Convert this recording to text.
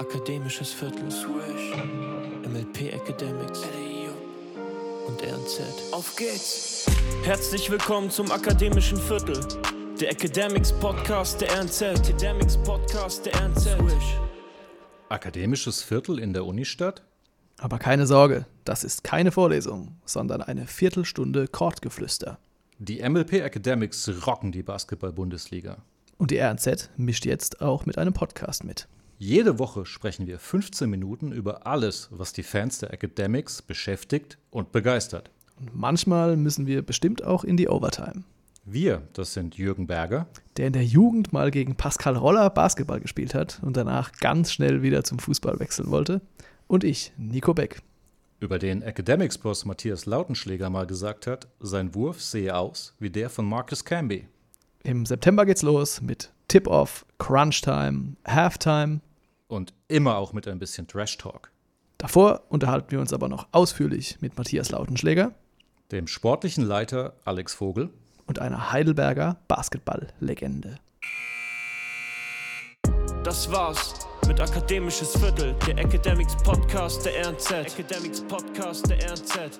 Akademisches Viertel. Swish. MLP Academics. Und RNZ. Auf geht's! Herzlich willkommen zum Akademischen Viertel. Der Academics Podcast der RNZ. Academics Podcast der RNZ. Swish. Akademisches Viertel in der Unistadt? Aber keine Sorge, das ist keine Vorlesung, sondern eine Viertelstunde Chordgeflüster. Die MLP Academics rocken die Basketball-Bundesliga. Und die RNZ mischt jetzt auch mit einem Podcast mit. Jede Woche sprechen wir 15 Minuten über alles, was die Fans der Academics beschäftigt und begeistert. Und manchmal müssen wir bestimmt auch in die Overtime. Wir, das sind Jürgen Berger, Der in der Jugend mal gegen Pascal Roller Basketball gespielt hat und danach ganz schnell wieder zum Fußball wechseln wollte. Und ich, Nico Beck. über den Academics-Boss Matthias Lautenschläger mal gesagt hat, sein Wurf sehe aus wie der von Marcus Camby. Im September geht's los mit Tip-Off, Crunch-Time, Halftime. Und immer auch mit ein bisschen Trash-Talk. Davor unterhalten wir uns aber noch ausführlich mit Matthias Lautenschläger Dem sportlichen Leiter Alex Vogel und einer Heidelberger Basketball-Legende. Das war's mit Akademisches Viertel. Der Academics Podcast der RNZ. Academics Podcast der RNZ.